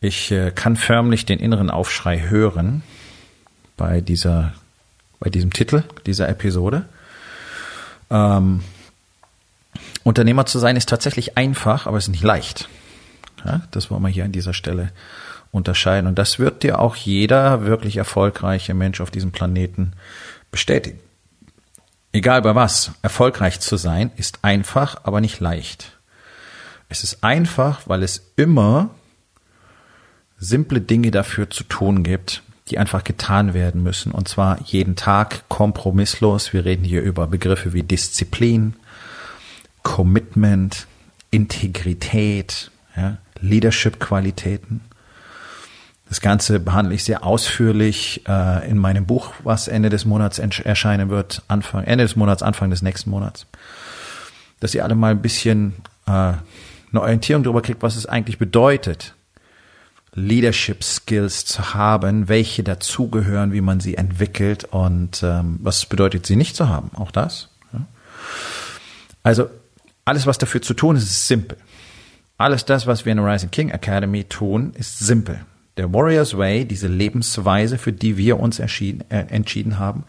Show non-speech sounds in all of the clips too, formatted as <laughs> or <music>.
Ich äh, kann förmlich den inneren Aufschrei hören bei dieser, bei diesem Titel dieser Episode. Ähm, Unternehmer zu sein ist tatsächlich einfach, aber es ist nicht leicht. Ja, das wollen wir hier an dieser Stelle unterscheiden. Und das wird dir auch jeder wirklich erfolgreiche Mensch auf diesem Planeten bestätigen. Egal bei was, erfolgreich zu sein ist einfach, aber nicht leicht. Es ist einfach, weil es immer simple Dinge dafür zu tun gibt, die einfach getan werden müssen. Und zwar jeden Tag kompromisslos. Wir reden hier über Begriffe wie Disziplin, Commitment, Integrität, ja, Leadership-Qualitäten. Das Ganze behandle ich sehr ausführlich äh, in meinem Buch, was Ende des Monats erscheinen wird, Anfang, Ende des Monats, Anfang des nächsten Monats. Dass ihr alle mal ein bisschen äh, eine Orientierung darüber kriegt, was es eigentlich bedeutet, Leadership Skills zu haben, welche dazugehören, wie man sie entwickelt und ähm, was bedeutet sie nicht zu haben. Auch das. Ja. Also alles, was dafür zu tun ist, ist simpel. Alles das, was wir in der Rising King Academy tun, ist simpel. Der Warriors Way, diese Lebensweise, für die wir uns äh, entschieden haben,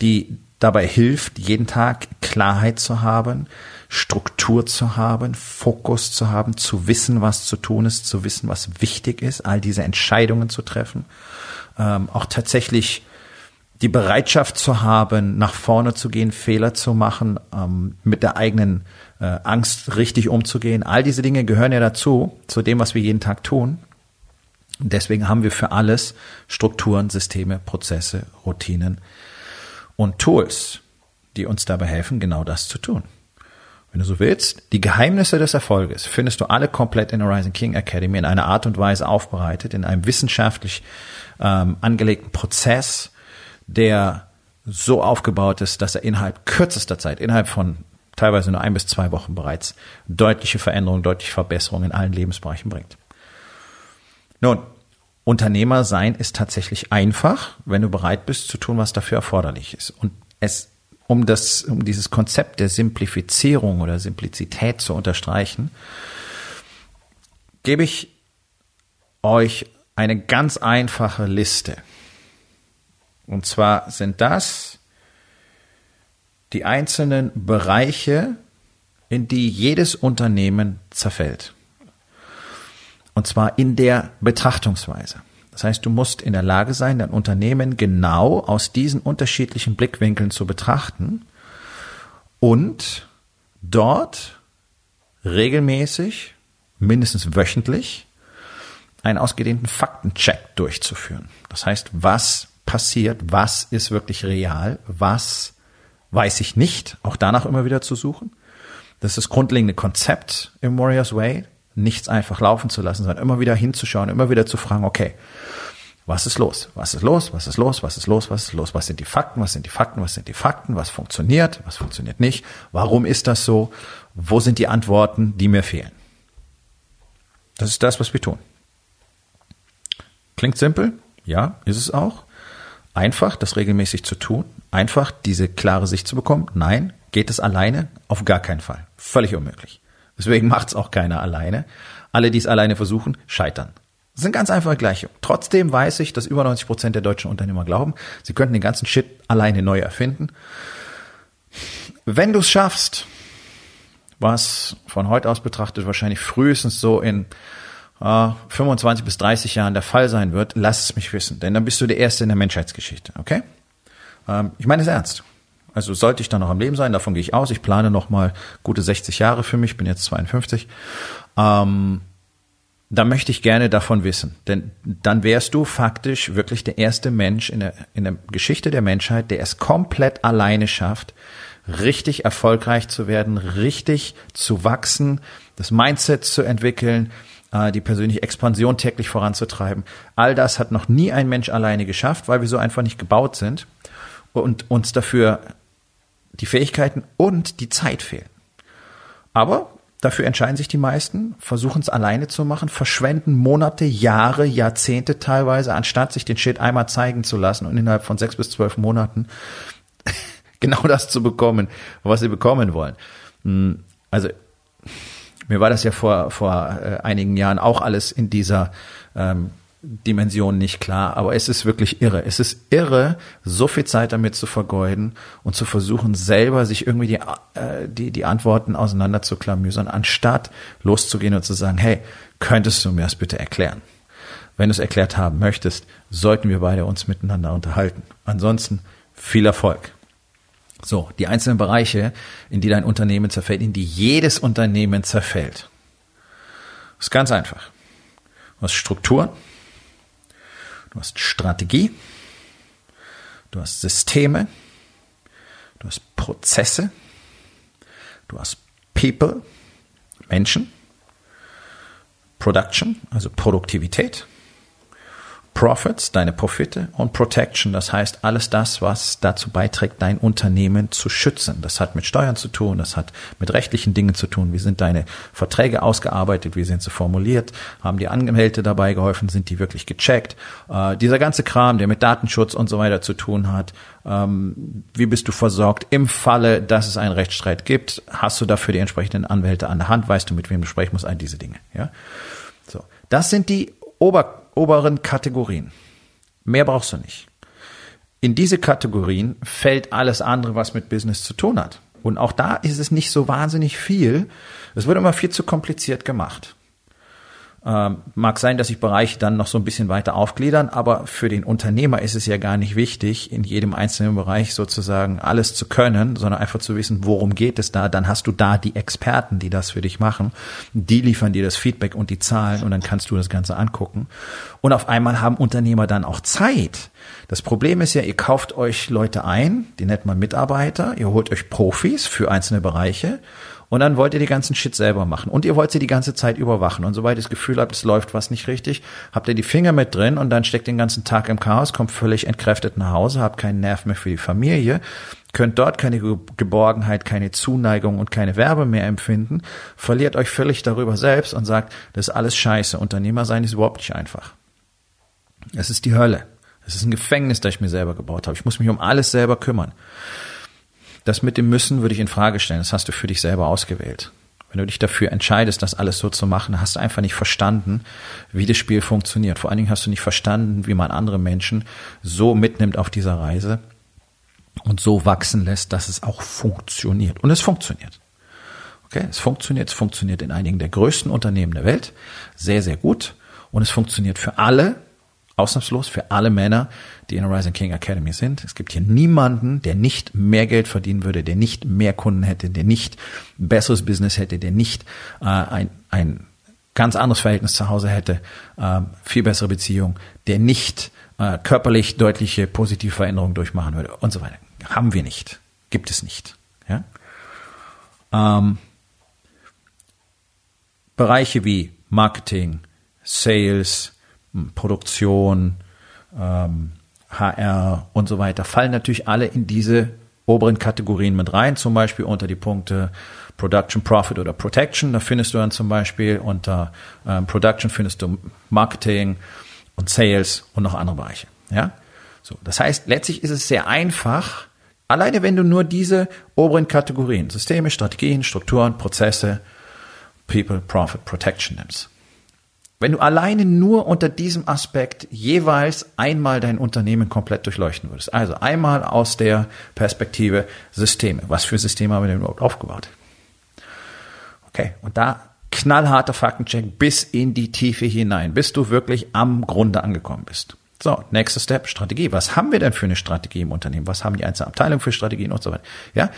die dabei hilft, jeden Tag Klarheit zu haben, Struktur zu haben, Fokus zu haben, zu wissen, was zu tun ist, zu wissen, was wichtig ist, all diese Entscheidungen zu treffen, ähm, auch tatsächlich die Bereitschaft zu haben, nach vorne zu gehen, Fehler zu machen, ähm, mit der eigenen äh, Angst richtig umzugehen. All diese Dinge gehören ja dazu, zu dem, was wir jeden Tag tun. deswegen haben wir für alles Strukturen, Systeme, Prozesse, Routinen und Tools, die uns dabei helfen, genau das zu tun. Wenn du so willst, die Geheimnisse des Erfolges findest du alle komplett in der Rising King Academy in einer Art und Weise aufbereitet, in einem wissenschaftlich ähm, angelegten Prozess, der so aufgebaut ist, dass er innerhalb kürzester Zeit, innerhalb von teilweise nur ein bis zwei Wochen bereits deutliche Veränderungen, deutliche Verbesserungen in allen Lebensbereichen bringt. Nun, Unternehmer sein ist tatsächlich einfach, wenn du bereit bist zu tun, was dafür erforderlich ist. Und es um das, um dieses Konzept der Simplifizierung oder Simplizität zu unterstreichen, gebe ich euch eine ganz einfache Liste. Und zwar sind das die einzelnen Bereiche, in die jedes Unternehmen zerfällt. Und zwar in der Betrachtungsweise. Das heißt, du musst in der Lage sein, dein Unternehmen genau aus diesen unterschiedlichen Blickwinkeln zu betrachten und dort regelmäßig, mindestens wöchentlich, einen ausgedehnten Faktencheck durchzuführen. Das heißt, was passiert, was ist wirklich real, was weiß ich nicht, auch danach immer wieder zu suchen. Das ist das grundlegende Konzept im Warriors Way nichts einfach laufen zu lassen, sondern immer wieder hinzuschauen, immer wieder zu fragen, okay, was ist los? Was ist los? Was ist los? Was ist los? Was ist los? Was sind die Fakten? Was sind die Fakten? Was sind die Fakten? Was funktioniert? Was funktioniert nicht? Warum ist das so? Wo sind die Antworten, die mir fehlen? Das ist das, was wir tun. Klingt simpel? Ja, ist es auch. Einfach, das regelmäßig zu tun. Einfach, diese klare Sicht zu bekommen. Nein, geht es alleine? Auf gar keinen Fall. Völlig unmöglich. Deswegen macht es auch keiner alleine. Alle, die es alleine versuchen, scheitern. Das sind ganz einfache Gleichungen. Trotzdem weiß ich, dass über 90 Prozent der deutschen Unternehmer glauben, sie könnten den ganzen Shit alleine neu erfinden. Wenn du es schaffst, was von heute aus betrachtet wahrscheinlich frühestens so in äh, 25 bis 30 Jahren der Fall sein wird, lass es mich wissen, denn dann bist du der Erste in der Menschheitsgeschichte, okay? Ähm, ich meine es ernst. Also sollte ich dann noch am Leben sein, davon gehe ich aus. Ich plane noch mal gute 60 Jahre für mich, bin jetzt 52. Ähm, da möchte ich gerne davon wissen, denn dann wärst du faktisch wirklich der erste Mensch in der, in der Geschichte der Menschheit, der es komplett alleine schafft, richtig erfolgreich zu werden, richtig zu wachsen, das Mindset zu entwickeln, äh, die persönliche Expansion täglich voranzutreiben. All das hat noch nie ein Mensch alleine geschafft, weil wir so einfach nicht gebaut sind und uns dafür die Fähigkeiten und die Zeit fehlen. Aber dafür entscheiden sich die meisten, versuchen es alleine zu machen, verschwenden Monate, Jahre, Jahrzehnte teilweise, anstatt sich den Shit einmal zeigen zu lassen und innerhalb von sechs bis zwölf Monaten <laughs> genau das zu bekommen, was sie bekommen wollen. Hm, also mir war das ja vor, vor äh, einigen Jahren auch alles in dieser ähm, Dimension nicht klar, aber es ist wirklich irre. Es ist irre, so viel Zeit damit zu vergeuden und zu versuchen, selber sich irgendwie die, äh, die, die Antworten auseinander zu klamüsern, anstatt loszugehen und zu sagen, hey, könntest du mir das bitte erklären? Wenn du es erklärt haben möchtest, sollten wir beide uns miteinander unterhalten. Ansonsten viel Erfolg. So, die einzelnen Bereiche, in die dein Unternehmen zerfällt, in die jedes Unternehmen zerfällt. Das ist ganz einfach. Du hast Strukturen, du hast Strategie, du hast Systeme, du hast Prozesse, du hast People, Menschen, Production, also Produktivität, Profits, deine Profite und Protection, das heißt alles das, was dazu beiträgt, dein Unternehmen zu schützen. Das hat mit Steuern zu tun, das hat mit rechtlichen Dingen zu tun. Wie sind deine Verträge ausgearbeitet, wie sind sie formuliert, haben die Angemeldete dabei geholfen, sind die wirklich gecheckt. Äh, dieser ganze Kram, der mit Datenschutz und so weiter zu tun hat, ähm, wie bist du versorgt im Falle, dass es einen Rechtsstreit gibt, hast du dafür die entsprechenden Anwälte an der Hand, weißt du, mit wem du sprechen musst, all diese Dinge. Ja? So, das sind die Ober oberen Kategorien. Mehr brauchst du nicht. In diese Kategorien fällt alles andere, was mit Business zu tun hat. Und auch da ist es nicht so wahnsinnig viel. Es wird immer viel zu kompliziert gemacht. Ähm, mag sein, dass sich Bereiche dann noch so ein bisschen weiter aufgliedern, aber für den Unternehmer ist es ja gar nicht wichtig, in jedem einzelnen Bereich sozusagen alles zu können, sondern einfach zu wissen, worum geht es da. Dann hast du da die Experten, die das für dich machen. Die liefern dir das Feedback und die Zahlen und dann kannst du das Ganze angucken. Und auf einmal haben Unternehmer dann auch Zeit. Das Problem ist ja, ihr kauft euch Leute ein, die nennt man Mitarbeiter, ihr holt euch Profis für einzelne Bereiche und dann wollt ihr die ganzen Shit selber machen. Und ihr wollt sie die ganze Zeit überwachen. Und sobald ihr das Gefühl habt, es läuft was nicht richtig, habt ihr die Finger mit drin und dann steckt den ganzen Tag im Chaos, kommt völlig entkräftet nach Hause, habt keinen Nerv mehr für die Familie, könnt dort keine Geborgenheit, keine Zuneigung und keine Werbe mehr empfinden, verliert euch völlig darüber selbst und sagt, das ist alles scheiße. Unternehmer sein ist überhaupt nicht einfach. Es ist die Hölle. Es ist ein Gefängnis, das ich mir selber gebaut habe. Ich muss mich um alles selber kümmern. Das mit dem Müssen würde ich in Frage stellen. Das hast du für dich selber ausgewählt. Wenn du dich dafür entscheidest, das alles so zu machen, hast du einfach nicht verstanden, wie das Spiel funktioniert. Vor allen Dingen hast du nicht verstanden, wie man andere Menschen so mitnimmt auf dieser Reise und so wachsen lässt, dass es auch funktioniert. Und es funktioniert. Okay, es funktioniert. Es funktioniert in einigen der größten Unternehmen der Welt sehr, sehr gut. Und es funktioniert für alle, ausnahmslos für alle Männer, die in der Rising King Academy sind. Es gibt hier niemanden, der nicht mehr Geld verdienen würde, der nicht mehr Kunden hätte, der nicht ein besseres Business hätte, der nicht äh, ein, ein ganz anderes Verhältnis zu Hause hätte, äh, viel bessere Beziehung, der nicht äh, körperlich deutliche positive Veränderungen durchmachen würde und so weiter. Haben wir nicht. Gibt es nicht. Ja? Ähm, Bereiche wie Marketing, Sales, Produktion, ähm, HR und so weiter fallen natürlich alle in diese oberen Kategorien mit rein, zum Beispiel unter die Punkte Production, Profit oder Protection. Da findest du dann zum Beispiel unter ähm, Production findest du Marketing und Sales und noch andere Bereiche. Ja, so. Das heißt, letztlich ist es sehr einfach, alleine wenn du nur diese oberen Kategorien, Systeme, Strategien, Strukturen, Prozesse, People, Profit, Protection nimmst. Wenn du alleine nur unter diesem Aspekt jeweils einmal dein Unternehmen komplett durchleuchten würdest. Also einmal aus der Perspektive Systeme. Was für Systeme haben wir denn überhaupt aufgebaut? Okay, und da knallharter Faktencheck bis in die Tiefe hinein, bis du wirklich am Grunde angekommen bist. So, nächster Step, Strategie. Was haben wir denn für eine Strategie im Unternehmen? Was haben die einzelnen Abteilungen für Strategien und so weiter? Ja,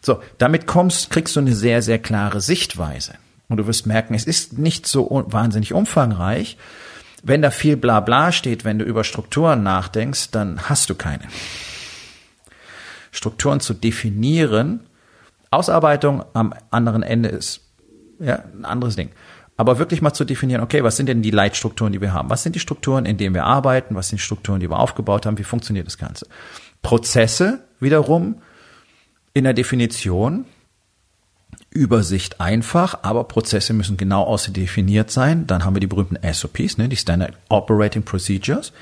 so, damit kommst, kriegst du eine sehr, sehr klare Sichtweise. Und du wirst merken, es ist nicht so wahnsinnig umfangreich. Wenn da viel Blabla steht, wenn du über Strukturen nachdenkst, dann hast du keine. Strukturen zu definieren Ausarbeitung am anderen Ende ist ja, ein anderes Ding. Aber wirklich mal zu definieren, okay, was sind denn die Leitstrukturen, die wir haben? Was sind die Strukturen, in denen wir arbeiten? Was sind die Strukturen, die wir aufgebaut haben? Wie funktioniert das Ganze? Prozesse wiederum in der Definition Übersicht einfach, aber Prozesse müssen genau ausdefiniert sein. Dann haben wir die berühmten SOPs, ne, die Standard Operating Procedures.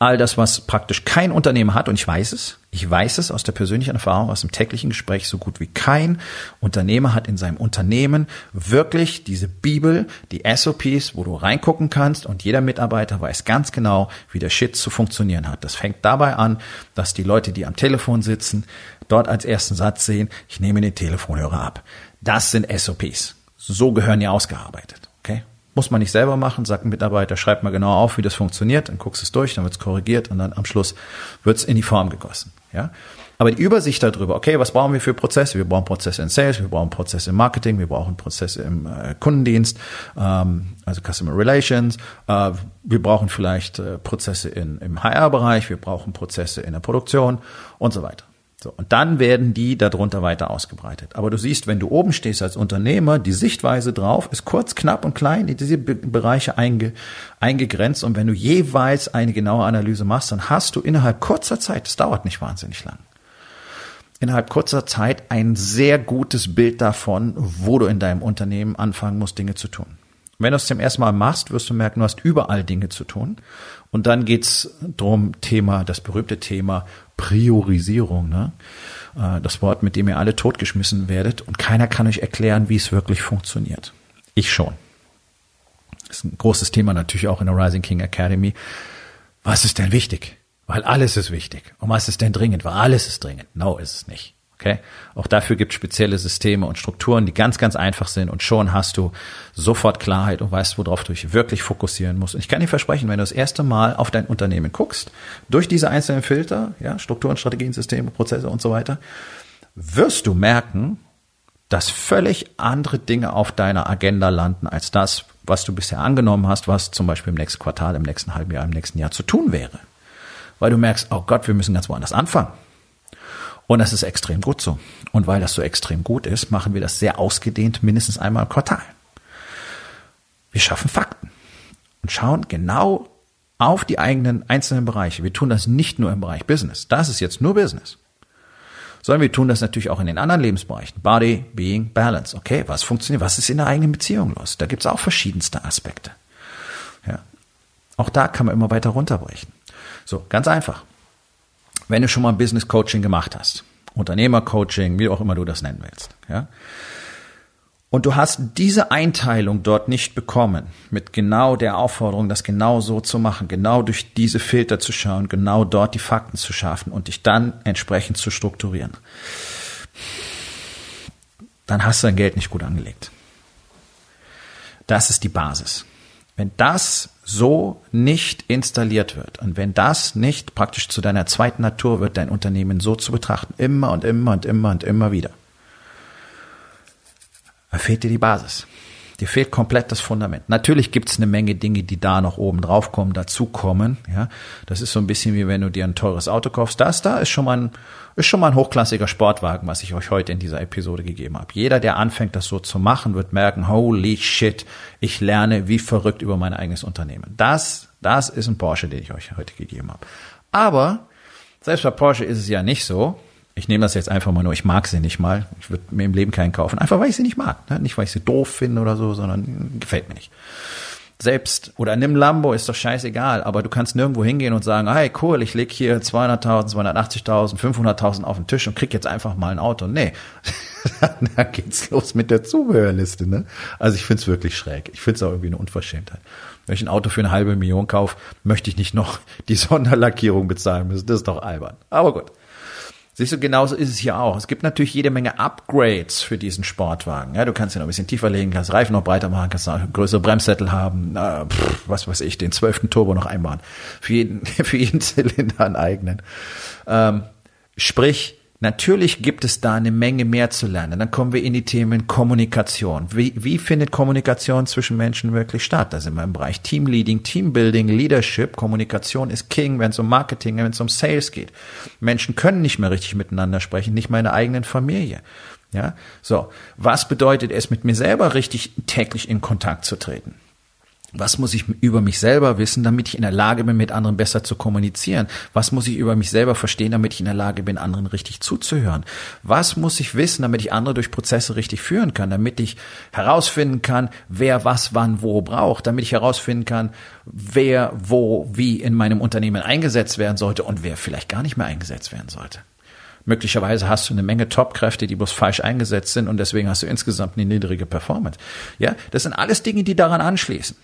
All das, was praktisch kein Unternehmen hat, und ich weiß es, ich weiß es aus der persönlichen Erfahrung, aus dem täglichen Gespräch, so gut wie kein Unternehmer hat in seinem Unternehmen wirklich diese Bibel, die SOPs, wo du reingucken kannst und jeder Mitarbeiter weiß ganz genau, wie der Shit zu funktionieren hat. Das fängt dabei an, dass die Leute, die am Telefon sitzen, dort als ersten Satz sehen, ich nehme den Telefonhörer ab. Das sind SOPs. So gehören die ausgearbeitet. Okay? Muss man nicht selber machen, sagt ein Mitarbeiter, schreibt mal genau auf, wie das funktioniert, dann guckst du es durch, dann wird es korrigiert und dann am Schluss wird es in die Form gegossen. Ja? Aber die Übersicht darüber, okay, was brauchen wir für Prozesse? Wir brauchen Prozesse in Sales, wir brauchen Prozesse im Marketing, wir brauchen Prozesse im äh, Kundendienst, ähm, also Customer Relations, äh, wir brauchen vielleicht äh, Prozesse in, im HR-Bereich, wir brauchen Prozesse in der Produktion und so weiter. So, und dann werden die darunter weiter ausgebreitet. Aber du siehst, wenn du oben stehst als Unternehmer, die Sichtweise drauf ist kurz, knapp und klein in diese Bereiche einge, eingegrenzt. Und wenn du jeweils eine genaue Analyse machst, dann hast du innerhalb kurzer Zeit, das dauert nicht wahnsinnig lang, innerhalb kurzer Zeit ein sehr gutes Bild davon, wo du in deinem Unternehmen anfangen musst, Dinge zu tun. Wenn du es zum ersten Mal machst, wirst du merken, du hast überall Dinge zu tun. Und dann geht's drum, Thema, das berühmte Thema Priorisierung. Ne? Äh, das Wort, mit dem ihr alle totgeschmissen werdet. Und keiner kann euch erklären, wie es wirklich funktioniert. Ich schon. Das ist ein großes Thema natürlich auch in der Rising King Academy. Was ist denn wichtig? Weil alles ist wichtig. Und was ist denn dringend? Weil alles ist dringend. No, ist es nicht. Okay? Auch dafür gibt es spezielle Systeme und Strukturen, die ganz, ganz einfach sind und schon hast du sofort Klarheit und weißt, worauf du dich wirklich fokussieren musst. Und ich kann dir versprechen, wenn du das erste Mal auf dein Unternehmen guckst, durch diese einzelnen Filter, ja, Strukturen, Strategien, Systeme, Prozesse und so weiter, wirst du merken, dass völlig andere Dinge auf deiner Agenda landen als das, was du bisher angenommen hast, was zum Beispiel im nächsten Quartal, im nächsten halben Jahr, im nächsten Jahr zu tun wäre. Weil du merkst, oh Gott, wir müssen ganz woanders anfangen. Und das ist extrem gut so. Und weil das so extrem gut ist, machen wir das sehr ausgedehnt mindestens einmal im Quartal. Wir schaffen Fakten und schauen genau auf die eigenen einzelnen Bereiche. Wir tun das nicht nur im Bereich Business. Das ist jetzt nur Business. Sondern wir tun das natürlich auch in den anderen Lebensbereichen. Body, Being, Balance. Okay, was funktioniert? Was ist in der eigenen Beziehung los? Da gibt's auch verschiedenste Aspekte. Ja. Auch da kann man immer weiter runterbrechen. So, ganz einfach wenn du schon mal Business Coaching gemacht hast, Unternehmercoaching, wie auch immer du das nennen willst, ja, und du hast diese Einteilung dort nicht bekommen, mit genau der Aufforderung, das genau so zu machen, genau durch diese Filter zu schauen, genau dort die Fakten zu schaffen und dich dann entsprechend zu strukturieren, dann hast du dein Geld nicht gut angelegt. Das ist die Basis. Wenn das so nicht installiert wird und wenn das nicht praktisch zu deiner zweiten Natur wird, dein Unternehmen so zu betrachten, immer und immer und immer und immer wieder, fehlt dir die Basis. Dir fehlt komplett das Fundament. Natürlich gibt es eine Menge Dinge, die da noch oben drauf kommen, dazukommen. Ja, das ist so ein bisschen wie wenn du dir ein teures Auto kaufst. Das da ist schon mal ein, ist schon mal ein hochklassiger Sportwagen, was ich euch heute in dieser Episode gegeben habe. Jeder, der anfängt, das so zu machen, wird merken, holy shit, ich lerne wie verrückt über mein eigenes Unternehmen. Das, das ist ein Porsche, den ich euch heute gegeben habe. Aber selbst bei Porsche ist es ja nicht so, ich nehme das jetzt einfach mal nur, ich mag sie nicht mal. Ich würde mir im Leben keinen kaufen. Einfach weil ich sie nicht mag. Ne? Nicht weil ich sie doof finde oder so, sondern gefällt mir nicht. Selbst, oder nimm Lambo, ist doch scheißegal, aber du kannst nirgendwo hingehen und sagen, hey cool, ich leg hier 200.000, 280.000, 500.000 auf den Tisch und krieg jetzt einfach mal ein Auto. Nee, <laughs> da geht's los mit der Zubehörliste. Ne? Also ich find's wirklich schräg. Ich find's auch irgendwie eine Unverschämtheit. Wenn ich ein Auto für eine halbe Million kaufe, möchte ich nicht noch die Sonderlackierung bezahlen müssen. Das ist doch albern. Aber gut. Siehst du, genauso ist es hier auch. Es gibt natürlich jede Menge Upgrades für diesen Sportwagen. Ja, du kannst ihn noch ein bisschen tiefer legen, kannst Reifen noch breiter machen, kannst noch größere Bremssättel haben, äh, pff, was weiß ich, den zwölften Turbo noch einbauen. Für jeden, <laughs> für jeden Zylinder einen eigenen. Ähm, sprich, Natürlich gibt es da eine Menge mehr zu lernen. Dann kommen wir in die Themen Kommunikation. Wie, wie findet Kommunikation zwischen Menschen wirklich statt? Da sind wir im Bereich Teamleading, Teambuilding, Leadership. Kommunikation ist King, wenn es um Marketing, wenn es um Sales geht. Menschen können nicht mehr richtig miteinander sprechen, nicht mal in der eigenen Familie. Ja, so. Was bedeutet es, mit mir selber richtig täglich in Kontakt zu treten? Was muss ich über mich selber wissen, damit ich in der Lage bin, mit anderen besser zu kommunizieren? Was muss ich über mich selber verstehen, damit ich in der Lage bin, anderen richtig zuzuhören? Was muss ich wissen, damit ich andere durch Prozesse richtig führen kann? Damit ich herausfinden kann, wer was wann wo braucht? Damit ich herausfinden kann, wer wo wie in meinem Unternehmen eingesetzt werden sollte und wer vielleicht gar nicht mehr eingesetzt werden sollte? Möglicherweise hast du eine Menge Top-Kräfte, die bloß falsch eingesetzt sind und deswegen hast du insgesamt eine niedrige Performance. Ja, das sind alles Dinge, die daran anschließen.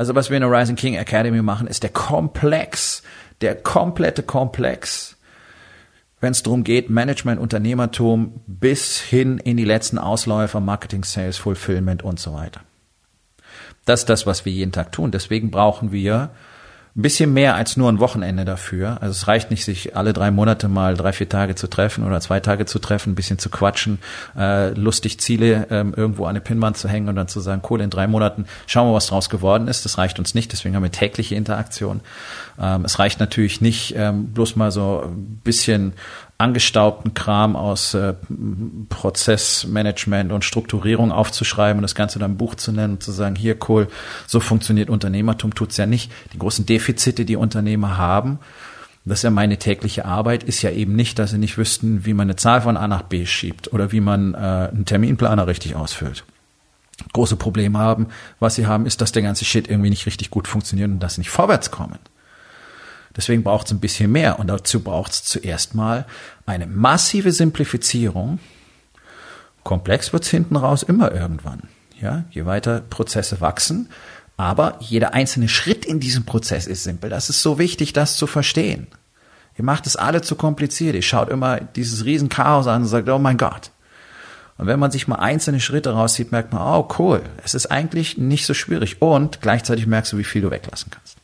Also was wir in der Rising King Academy machen, ist der Komplex, der komplette Komplex, wenn es darum geht, Management, Unternehmertum bis hin in die letzten Ausläufer, Marketing, Sales, Fulfillment und so weiter. Das ist das, was wir jeden Tag tun. Deswegen brauchen wir ein bisschen mehr als nur ein Wochenende dafür. Also es reicht nicht, sich alle drei Monate mal drei, vier Tage zu treffen oder zwei Tage zu treffen, ein bisschen zu quatschen, äh, lustig Ziele ähm, irgendwo an eine Pinnwand zu hängen und dann zu sagen, cool, in drei Monaten schauen wir, was draus geworden ist. Das reicht uns nicht, deswegen haben wir tägliche Interaktion. Ähm, es reicht natürlich nicht, ähm, bloß mal so ein bisschen angestaubten Kram aus äh, Prozessmanagement und Strukturierung aufzuschreiben und das Ganze dann ein Buch zu nennen und zu sagen, hier cool, so funktioniert Unternehmertum, tut's ja nicht. Die großen Defizite, die Unternehmer haben, das ist ja meine tägliche Arbeit, ist ja eben nicht, dass sie nicht wüssten, wie man eine Zahl von A nach B schiebt oder wie man äh, einen Terminplaner richtig ausfüllt. Große Probleme haben. Was sie haben, ist, dass der ganze Shit irgendwie nicht richtig gut funktioniert und dass sie nicht vorwärts kommen. Deswegen braucht es ein bisschen mehr und dazu braucht es zuerst mal eine massive Simplifizierung. Komplex wird es hinten raus immer irgendwann. Ja, je weiter Prozesse wachsen, aber jeder einzelne Schritt in diesem Prozess ist simpel. Das ist so wichtig, das zu verstehen. Ihr macht es alle zu kompliziert. Ihr schaut immer dieses Riesenchaos an und sagt, oh mein Gott. Und wenn man sich mal einzelne Schritte rauszieht, merkt man, oh cool, es ist eigentlich nicht so schwierig. Und gleichzeitig merkst du, wie viel du weglassen kannst.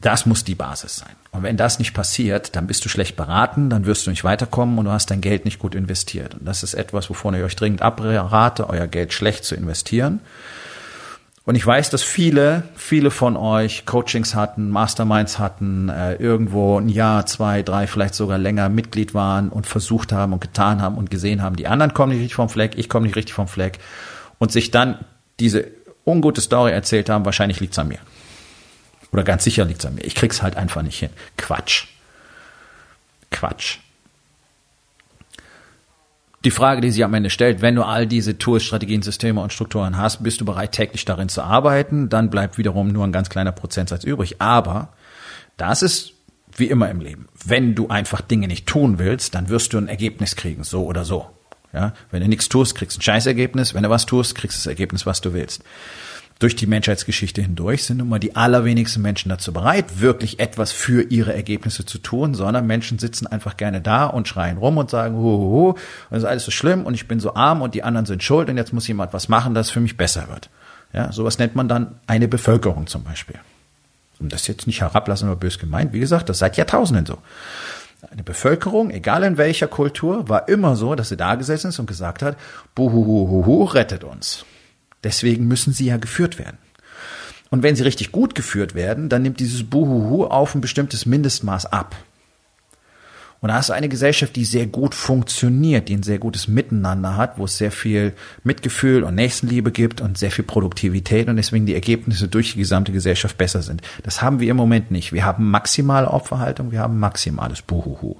Das muss die Basis sein. Und wenn das nicht passiert, dann bist du schlecht beraten, dann wirst du nicht weiterkommen und du hast dein Geld nicht gut investiert. Und das ist etwas, wovon ich euch dringend abrate, euer Geld schlecht zu investieren. Und ich weiß, dass viele, viele von euch Coachings hatten, Masterminds hatten, äh, irgendwo ein Jahr, zwei, drei, vielleicht sogar länger Mitglied waren und versucht haben und getan haben und gesehen haben, die anderen kommen nicht richtig vom Fleck, ich komme nicht richtig vom Fleck und sich dann diese ungute Story erzählt haben, wahrscheinlich liegt's an mir. Oder ganz sicher liegt es an mir. Ich krieg's halt einfach nicht hin. Quatsch. Quatsch. Die Frage, die sich am Ende stellt, wenn du all diese Tools, Strategien, Systeme und Strukturen hast, bist du bereit, täglich darin zu arbeiten, dann bleibt wiederum nur ein ganz kleiner Prozentsatz übrig. Aber das ist wie immer im Leben. Wenn du einfach Dinge nicht tun willst, dann wirst du ein Ergebnis kriegen, so oder so. Ja, wenn du nichts tust, kriegst du ein Scheißergebnis. Wenn du was tust, kriegst du das Ergebnis, was du willst durch die Menschheitsgeschichte hindurch sind nun mal die allerwenigsten Menschen dazu bereit, wirklich etwas für ihre Ergebnisse zu tun, sondern Menschen sitzen einfach gerne da und schreien rum und sagen, hu, hu, hu, und das ist alles so schlimm und ich bin so arm und die anderen sind schuld und jetzt muss jemand was machen, dass es für mich besser wird. Ja, sowas nennt man dann eine Bevölkerung zum Beispiel. Um das jetzt nicht herablassen oder bös gemeint, wie gesagt, das seit Jahrtausenden so. Eine Bevölkerung, egal in welcher Kultur, war immer so, dass sie da gesessen ist und gesagt hat, buhuhuhuhu, rettet uns. Deswegen müssen sie ja geführt werden. Und wenn sie richtig gut geführt werden, dann nimmt dieses Buhuhu auf ein bestimmtes Mindestmaß ab. Und da hast du eine Gesellschaft, die sehr gut funktioniert, die ein sehr gutes Miteinander hat, wo es sehr viel Mitgefühl und Nächstenliebe gibt und sehr viel Produktivität und deswegen die Ergebnisse durch die gesamte Gesellschaft besser sind. Das haben wir im Moment nicht. Wir haben maximale Opferhaltung, wir haben maximales Buhuhu.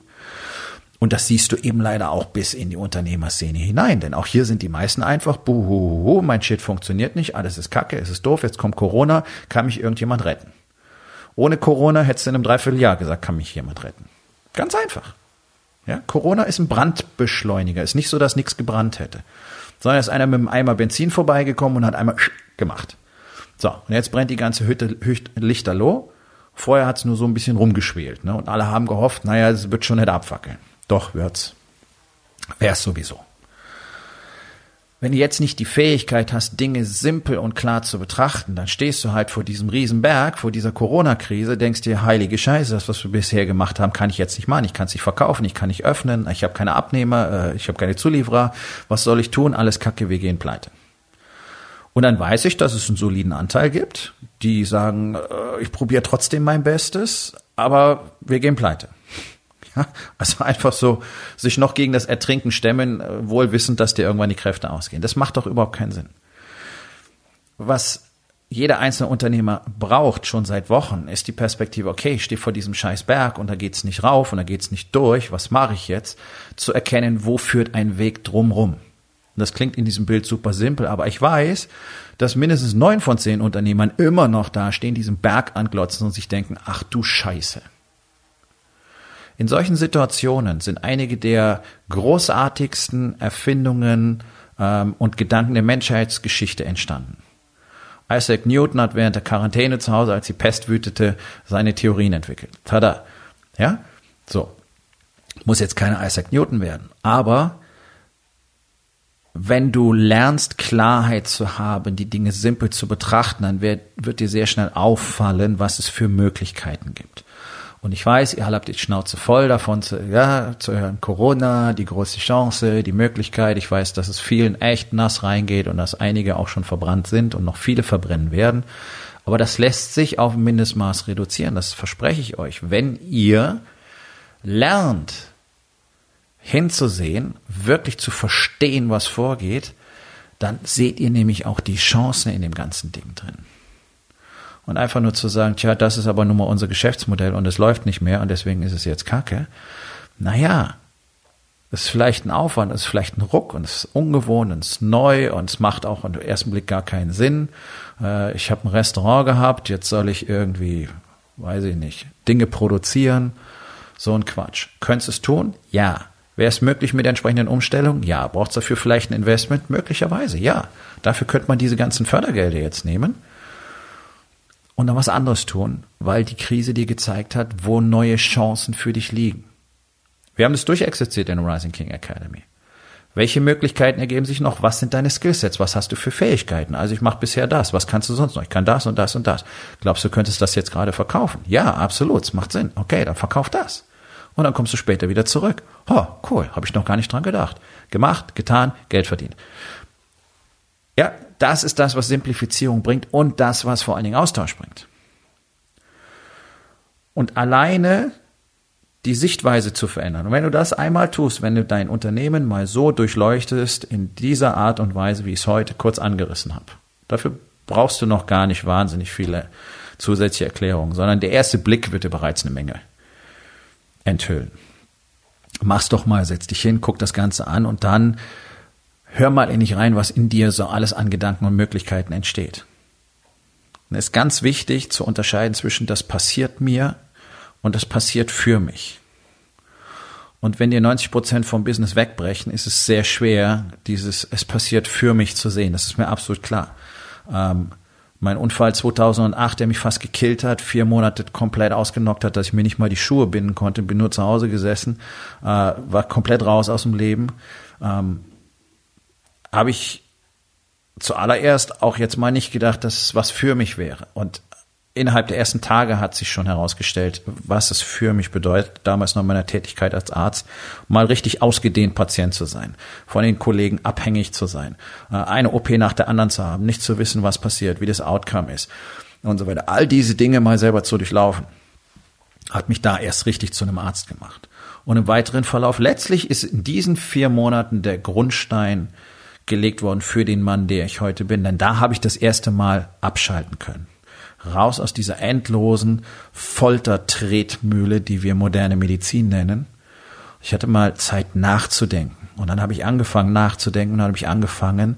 Und das siehst du eben leider auch bis in die Unternehmerszene hinein. Denn auch hier sind die meisten einfach, buhuhu, mein Shit funktioniert nicht, alles ist kacke, es ist doof, jetzt kommt Corona, kann mich irgendjemand retten. Ohne Corona hättest du in einem Dreivierteljahr gesagt, kann mich jemand retten. Ganz einfach. Ja, Corona ist ein Brandbeschleuniger. Ist nicht so, dass nichts gebrannt hätte. Sondern ist einer mit einem Eimer Benzin vorbeigekommen und hat einmal gemacht. So, und jetzt brennt die ganze Hütte, lichterloh. Vorher hat's nur so ein bisschen rumgeschwelt. Ne? Und alle haben gehofft, naja, es wird schon nicht abfackeln. Doch wird's. Wär's sowieso. Wenn du jetzt nicht die Fähigkeit hast, Dinge simpel und klar zu betrachten, dann stehst du halt vor diesem Riesenberg, vor dieser Corona-Krise, denkst dir, heilige Scheiße, das, was wir bisher gemacht haben, kann ich jetzt nicht machen. Ich kann es nicht verkaufen, ich kann nicht öffnen, ich habe keine Abnehmer, äh, ich habe keine Zulieferer. Was soll ich tun? Alles Kacke, wir gehen pleite. Und dann weiß ich, dass es einen soliden Anteil gibt, die sagen, äh, ich probiere trotzdem mein Bestes, aber wir gehen pleite. Ja, also einfach so sich noch gegen das Ertrinken stemmen, äh, wohl wissend, dass dir irgendwann die Kräfte ausgehen. Das macht doch überhaupt keinen Sinn. Was jeder einzelne Unternehmer braucht schon seit Wochen, ist die Perspektive, okay, ich stehe vor diesem scheiß Berg und da geht's nicht rauf und da geht's nicht durch, was mache ich jetzt? Zu erkennen, wo führt ein Weg drumrum. Das klingt in diesem Bild super simpel, aber ich weiß, dass mindestens neun von zehn Unternehmern immer noch da stehen, diesen Berg anglotzen und sich denken, ach du Scheiße. In solchen Situationen sind einige der großartigsten Erfindungen ähm, und Gedanken der Menschheitsgeschichte entstanden. Isaac Newton hat während der Quarantäne zu Hause, als die Pest wütete, seine Theorien entwickelt. Tada. Ja? So. Muss jetzt keine Isaac Newton werden. Aber wenn du lernst, Klarheit zu haben, die Dinge simpel zu betrachten, dann wird, wird dir sehr schnell auffallen, was es für Möglichkeiten gibt. Und ich weiß, ihr habt die Schnauze voll davon zu, ja, zu hören, Corona, die große Chance, die Möglichkeit. Ich weiß, dass es vielen echt nass reingeht und dass einige auch schon verbrannt sind und noch viele verbrennen werden. Aber das lässt sich auf ein Mindestmaß reduzieren. Das verspreche ich euch. Wenn ihr lernt, hinzusehen, wirklich zu verstehen, was vorgeht, dann seht ihr nämlich auch die Chancen in dem ganzen Ding drin. Und einfach nur zu sagen, tja, das ist aber nun mal unser Geschäftsmodell und es läuft nicht mehr und deswegen ist es jetzt Kacke. Naja, es ist vielleicht ein Aufwand, es ist vielleicht ein Ruck und es ist ungewohnt und es ist neu und es macht auch im ersten Blick gar keinen Sinn. Äh, ich habe ein Restaurant gehabt, jetzt soll ich irgendwie, weiß ich nicht, Dinge produzieren. So ein Quatsch. Könntest du es tun? Ja. Wäre es möglich mit der entsprechenden Umstellung? Ja. Braucht es dafür vielleicht ein Investment? Möglicherweise, ja. Dafür könnte man diese ganzen Fördergelder jetzt nehmen und dann was anderes tun, weil die Krise dir gezeigt hat, wo neue Chancen für dich liegen. Wir haben das durchexerziert in der Rising King Academy. Welche Möglichkeiten ergeben sich noch? Was sind deine Skillsets? Was hast du für Fähigkeiten? Also ich mache bisher das. Was kannst du sonst noch? Ich kann das und das und das. Glaubst du, könntest das jetzt gerade verkaufen? Ja, absolut. Es macht Sinn. Okay, dann verkauf das. Und dann kommst du später wieder zurück. Oh, cool. Habe ich noch gar nicht dran gedacht. Gemacht, getan, Geld verdient. Ja, das ist das, was Simplifizierung bringt und das, was vor allen Dingen Austausch bringt. Und alleine die Sichtweise zu verändern. Und wenn du das einmal tust, wenn du dein Unternehmen mal so durchleuchtest in dieser Art und Weise, wie ich es heute kurz angerissen habe, dafür brauchst du noch gar nicht wahnsinnig viele zusätzliche Erklärungen, sondern der erste Blick wird dir bereits eine Menge enthüllen. Mach's doch mal, setz dich hin, guck das Ganze an und dann hör mal in dich rein, was in dir so alles an Gedanken und Möglichkeiten entsteht. Und es ist ganz wichtig zu unterscheiden zwischen das passiert mir und das passiert für mich. Und wenn dir 90 Prozent vom Business wegbrechen, ist es sehr schwer, dieses es passiert für mich zu sehen. Das ist mir absolut klar. Ähm, mein Unfall 2008, der mich fast gekillt hat, vier Monate komplett ausgenockt hat, dass ich mir nicht mal die Schuhe binden konnte, bin nur zu Hause gesessen, äh, war komplett raus aus dem Leben. Ähm, habe ich zuallererst auch jetzt mal nicht gedacht, dass es was für mich wäre. Und innerhalb der ersten Tage hat sich schon herausgestellt, was es für mich bedeutet, damals noch meiner Tätigkeit als Arzt, mal richtig ausgedehnt Patient zu sein, von den Kollegen abhängig zu sein, äh, eine OP nach der anderen zu haben, nicht zu wissen, was passiert, wie das Outcome ist und so weiter. All diese Dinge mal selber zu durchlaufen, hat mich da erst richtig zu einem Arzt gemacht. Und im weiteren Verlauf, letztlich ist in diesen vier Monaten der Grundstein gelegt worden für den Mann, der ich heute bin. Denn da habe ich das erste Mal abschalten können. Raus aus dieser endlosen Foltertretmühle, die wir moderne Medizin nennen. Ich hatte mal Zeit nachzudenken. Und dann habe ich angefangen nachzudenken und dann habe ich angefangen,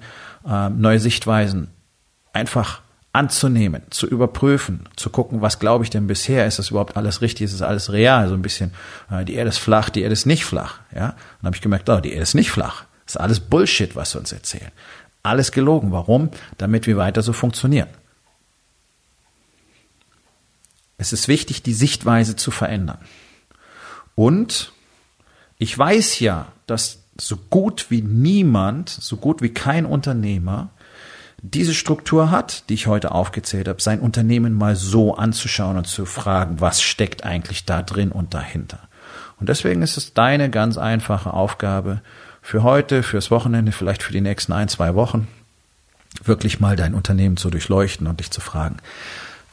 äh, neue Sichtweisen einfach anzunehmen, zu überprüfen, zu gucken, was glaube ich denn bisher, ist das überhaupt alles richtig, ist das alles real, so ein bisschen, äh, die Erde ist flach, die Erde ist nicht flach, ja. dann habe ich gemerkt, oh, die Erde ist nicht flach. Das ist alles Bullshit, was sie uns erzählen. Alles gelogen. Warum? Damit wir weiter so funktionieren. Es ist wichtig, die Sichtweise zu verändern. Und ich weiß ja, dass so gut wie niemand, so gut wie kein Unternehmer diese Struktur hat, die ich heute aufgezählt habe, sein Unternehmen mal so anzuschauen und zu fragen, was steckt eigentlich da drin und dahinter. Und deswegen ist es deine ganz einfache Aufgabe, für heute, fürs Wochenende, vielleicht für die nächsten ein, zwei Wochen, wirklich mal dein Unternehmen zu durchleuchten und dich zu fragen,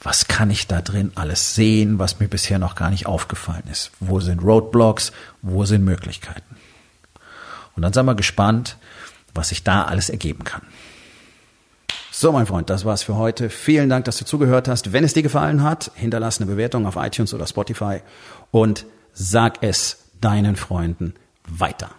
was kann ich da drin alles sehen, was mir bisher noch gar nicht aufgefallen ist? Wo sind Roadblocks? Wo sind Möglichkeiten? Und dann sind wir gespannt, was sich da alles ergeben kann. So, mein Freund, das war's für heute. Vielen Dank, dass du zugehört hast. Wenn es dir gefallen hat, hinterlass eine Bewertung auf iTunes oder Spotify und sag es deinen Freunden weiter.